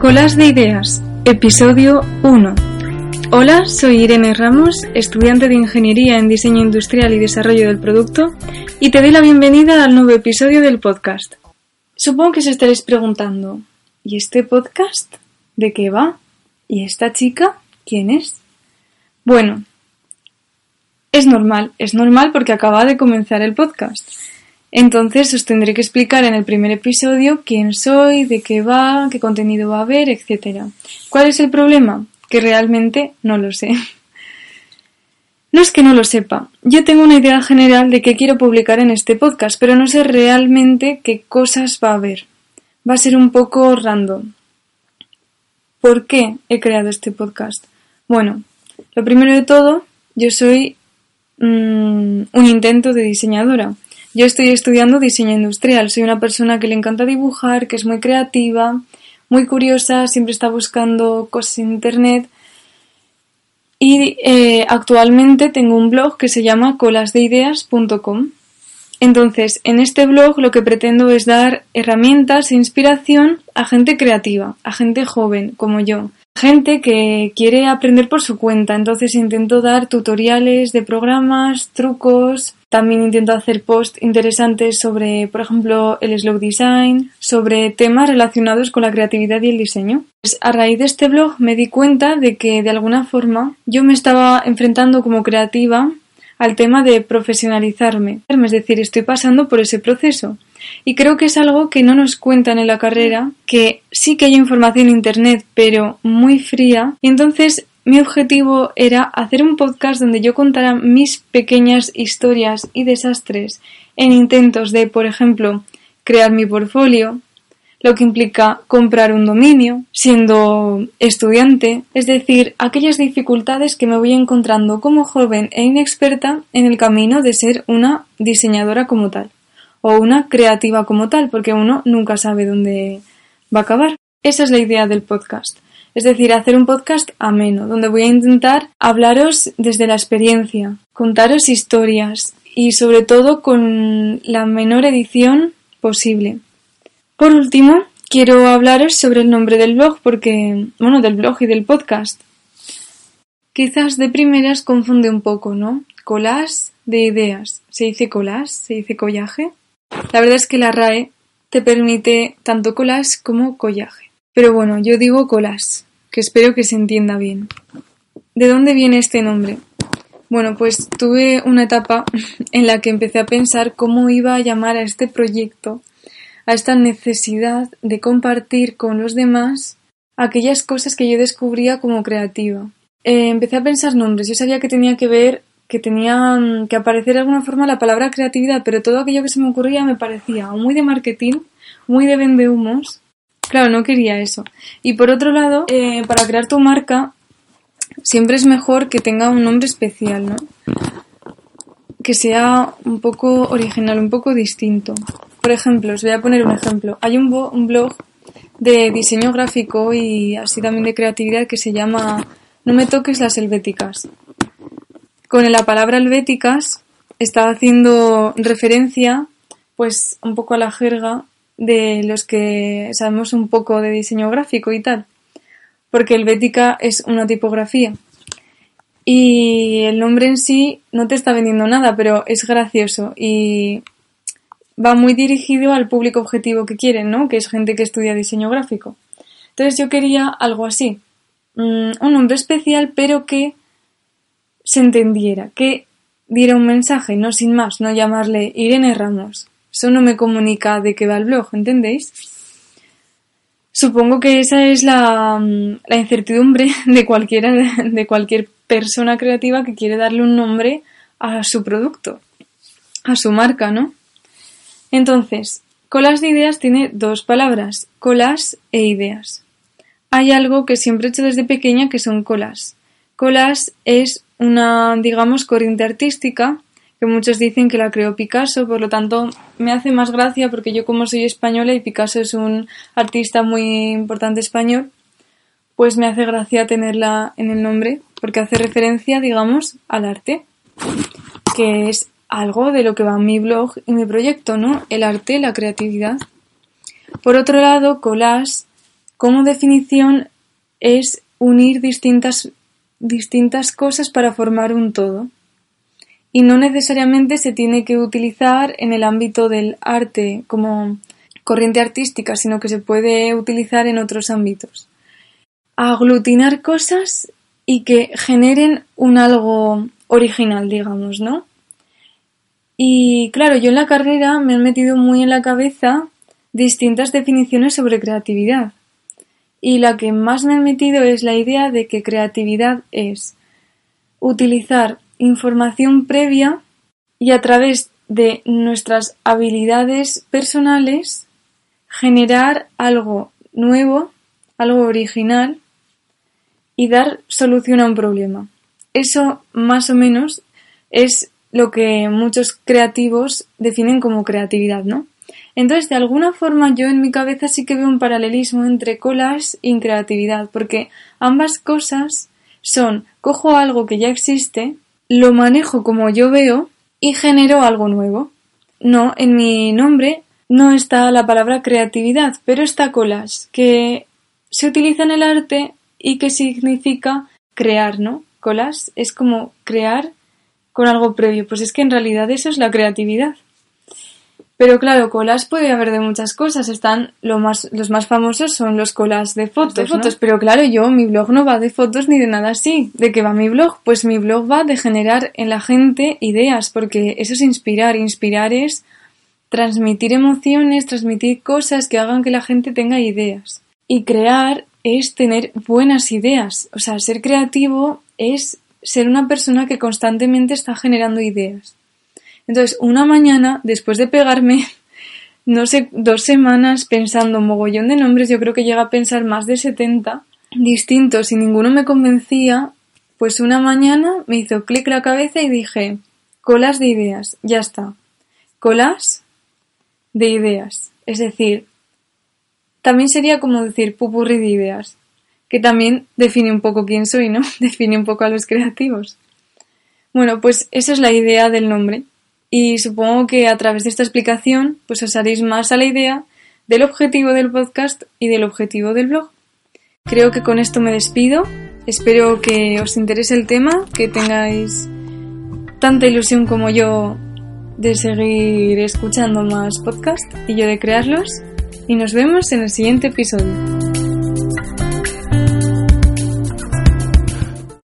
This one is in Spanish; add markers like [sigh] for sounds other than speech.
Colas de Ideas, episodio 1. Hola, soy Irene Ramos, estudiante de Ingeniería en Diseño Industrial y Desarrollo del Producto, y te doy la bienvenida al nuevo episodio del podcast. Supongo que os estaréis preguntando, ¿y este podcast? ¿De qué va? ¿Y esta chica? ¿Quién es? Bueno, es normal, es normal porque acaba de comenzar el podcast. Entonces os tendré que explicar en el primer episodio quién soy, de qué va, qué contenido va a haber, etc. ¿Cuál es el problema? Que realmente no lo sé. No es que no lo sepa. Yo tengo una idea general de qué quiero publicar en este podcast, pero no sé realmente qué cosas va a haber. Va a ser un poco random. ¿Por qué he creado este podcast? Bueno, lo primero de todo, yo soy mm, un intento de diseñadora. Yo estoy estudiando diseño industrial, soy una persona que le encanta dibujar, que es muy creativa, muy curiosa, siempre está buscando cosas en internet. Y eh, actualmente tengo un blog que se llama colasdeideas.com. Entonces, en este blog lo que pretendo es dar herramientas e inspiración a gente creativa, a gente joven como yo, gente que quiere aprender por su cuenta. Entonces intento dar tutoriales de programas, trucos, también intento hacer posts interesantes sobre, por ejemplo, el slow design, sobre temas relacionados con la creatividad y el diseño. Pues a raíz de este blog me di cuenta de que de alguna forma yo me estaba enfrentando como creativa al tema de profesionalizarme. Es decir, estoy pasando por ese proceso. Y creo que es algo que no nos cuentan en la carrera, que sí que hay información en Internet, pero muy fría. Y entonces mi objetivo era hacer un podcast donde yo contara mis pequeñas historias y desastres en intentos de, por ejemplo, crear mi portfolio, lo que implica comprar un dominio, siendo estudiante, es decir, aquellas dificultades que me voy encontrando como joven e inexperta en el camino de ser una diseñadora como tal, o una creativa como tal, porque uno nunca sabe dónde va a acabar. Esa es la idea del podcast. Es decir, hacer un podcast ameno, donde voy a intentar hablaros desde la experiencia, contaros historias y sobre todo con la menor edición posible. Por último, quiero hablaros sobre el nombre del blog porque, bueno, del blog y del podcast. Quizás de primeras confunde un poco, ¿no? Colas de ideas. ¿Se dice colas? ¿Se dice collaje? La verdad es que la RAE te permite tanto colas como collaje. Pero bueno, yo digo colas que espero que se entienda bien. ¿De dónde viene este nombre? Bueno, pues tuve una etapa [laughs] en la que empecé a pensar cómo iba a llamar a este proyecto, a esta necesidad de compartir con los demás aquellas cosas que yo descubría como creativa. Eh, empecé a pensar nombres, yo sabía que tenía que ver, que tenía que aparecer de alguna forma la palabra creatividad, pero todo aquello que se me ocurría me parecía muy de marketing, muy de vendehumos Claro, no quería eso. Y por otro lado, eh, para crear tu marca, siempre es mejor que tenga un nombre especial, ¿no? Que sea un poco original, un poco distinto. Por ejemplo, os voy a poner un ejemplo. Hay un, un blog de diseño gráfico y así también de creatividad que se llama No me toques las helvéticas. Con la palabra helvéticas está haciendo referencia pues un poco a la jerga de los que sabemos un poco de diseño gráfico y tal, porque Helvética es una tipografía. Y el nombre en sí no te está vendiendo nada, pero es gracioso y va muy dirigido al público objetivo que quieren, ¿no? Que es gente que estudia diseño gráfico. Entonces yo quería algo así, mm, un nombre especial, pero que se entendiera, que diera un mensaje, no sin más, no llamarle Irene Ramos, eso no me comunica de qué va el blog, ¿entendéis? Supongo que esa es la, mm, incertidumbre [laughs] de cualquiera, de cualquier persona creativa que quiere darle un nombre a su producto, a su marca, ¿no? Entonces, colas de ideas tiene dos palabras, colas e ideas. Hay algo que siempre he hecho desde pequeña que son colas. Colas es una, digamos, corriente artística que muchos dicen que la creó Picasso, por lo tanto me hace más gracia porque yo como soy española y Picasso es un artista muy importante español, pues me hace gracia tenerla en el nombre porque hace referencia, digamos, al arte, que es algo de lo que va mi blog y mi proyecto, ¿no? El arte, la creatividad. Por otro lado, collage como definición es unir distintas, distintas cosas para formar un todo. Y no necesariamente se tiene que utilizar en el ámbito del arte como corriente artística, sino que se puede utilizar en otros ámbitos. Aglutinar cosas y que generen un algo original, digamos, ¿no? Y claro, yo en la carrera me han metido muy en la cabeza distintas definiciones sobre creatividad. Y la que más me han metido es la idea de que creatividad es utilizar información previa y a través de nuestras habilidades personales generar algo nuevo, algo original y dar solución a un problema. Eso más o menos es lo que muchos creativos definen como creatividad, ¿no? Entonces, de alguna forma, yo en mi cabeza sí que veo un paralelismo entre colas y creatividad, porque ambas cosas son cojo algo que ya existe, lo manejo como yo veo y genero algo nuevo. No, en mi nombre no está la palabra creatividad, pero está colas, que se utiliza en el arte y que significa crear, ¿no? Colas es como crear con algo previo. Pues es que en realidad eso es la creatividad. Pero claro, colas puede haber de muchas cosas. Están lo más, los más famosos son los colas de fotos, fotos. Pero claro, yo mi blog no va de fotos ni de nada así. ¿De qué va mi blog? Pues mi blog va de generar en la gente ideas, porque eso es inspirar. Inspirar es transmitir emociones, transmitir cosas que hagan que la gente tenga ideas. Y crear es tener buenas ideas. O sea, ser creativo es ser una persona que constantemente está generando ideas. Entonces, una mañana, después de pegarme, [laughs] no sé, dos semanas pensando un mogollón de nombres, yo creo que llega a pensar más de 70 distintos y ninguno me convencía, pues una mañana me hizo clic la cabeza y dije, colas de ideas, ya está. Colas de ideas. Es decir, también sería como decir pupurri de ideas que también define un poco quién soy, ¿no? [laughs] Define un poco a los creativos. Bueno, pues esa es la idea del nombre. Y supongo que a través de esta explicación, pues os haréis más a la idea del objetivo del podcast y del objetivo del blog. Creo que con esto me despido. Espero que os interese el tema, que tengáis tanta ilusión como yo de seguir escuchando más podcasts y yo de crearlos. Y nos vemos en el siguiente episodio.